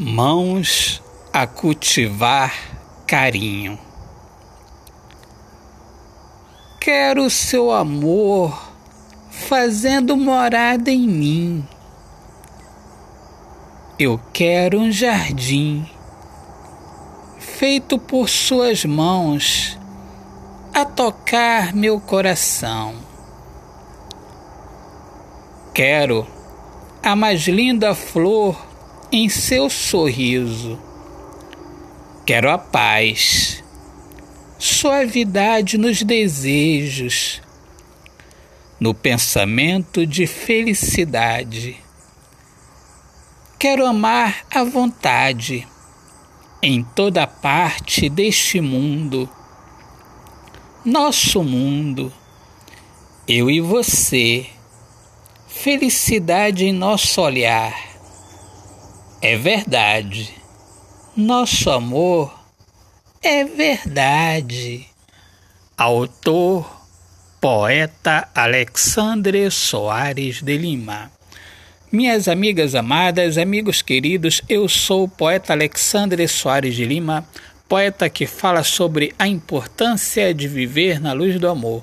Mãos a cultivar carinho. Quero seu amor fazendo morada em mim. Eu quero um jardim feito por suas mãos a tocar meu coração. Quero a mais linda flor em seu sorriso. Quero a paz, suavidade nos desejos, no pensamento de felicidade. Quero amar à vontade em toda parte deste mundo, nosso mundo, eu e você, felicidade em nosso olhar é verdade. Nosso amor é verdade. Autor, poeta Alexandre Soares de Lima. Minhas amigas amadas, amigos queridos, eu sou o poeta Alexandre Soares de Lima, poeta que fala sobre a importância de viver na luz do amor.